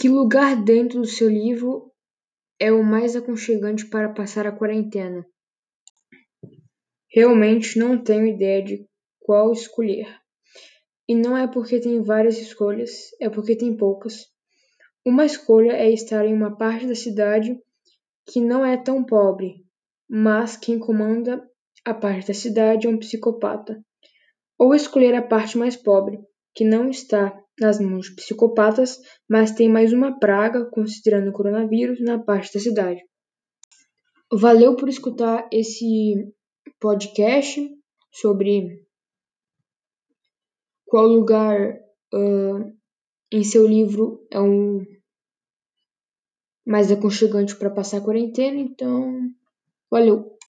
Que lugar dentro do seu livro é o mais aconchegante para passar a quarentena? Realmente não tenho ideia de qual escolher. E não é porque tem várias escolhas, é porque tem poucas. Uma escolha é estar em uma parte da cidade que não é tão pobre, mas quem comanda a parte da cidade é um psicopata. Ou escolher a parte mais pobre, que não está nas mãos de psicopatas, mas tem mais uma praga, considerando o coronavírus, na parte da cidade. Valeu por escutar esse podcast sobre qual lugar uh, em seu livro é um mais aconchegante para passar a quarentena. Então, valeu!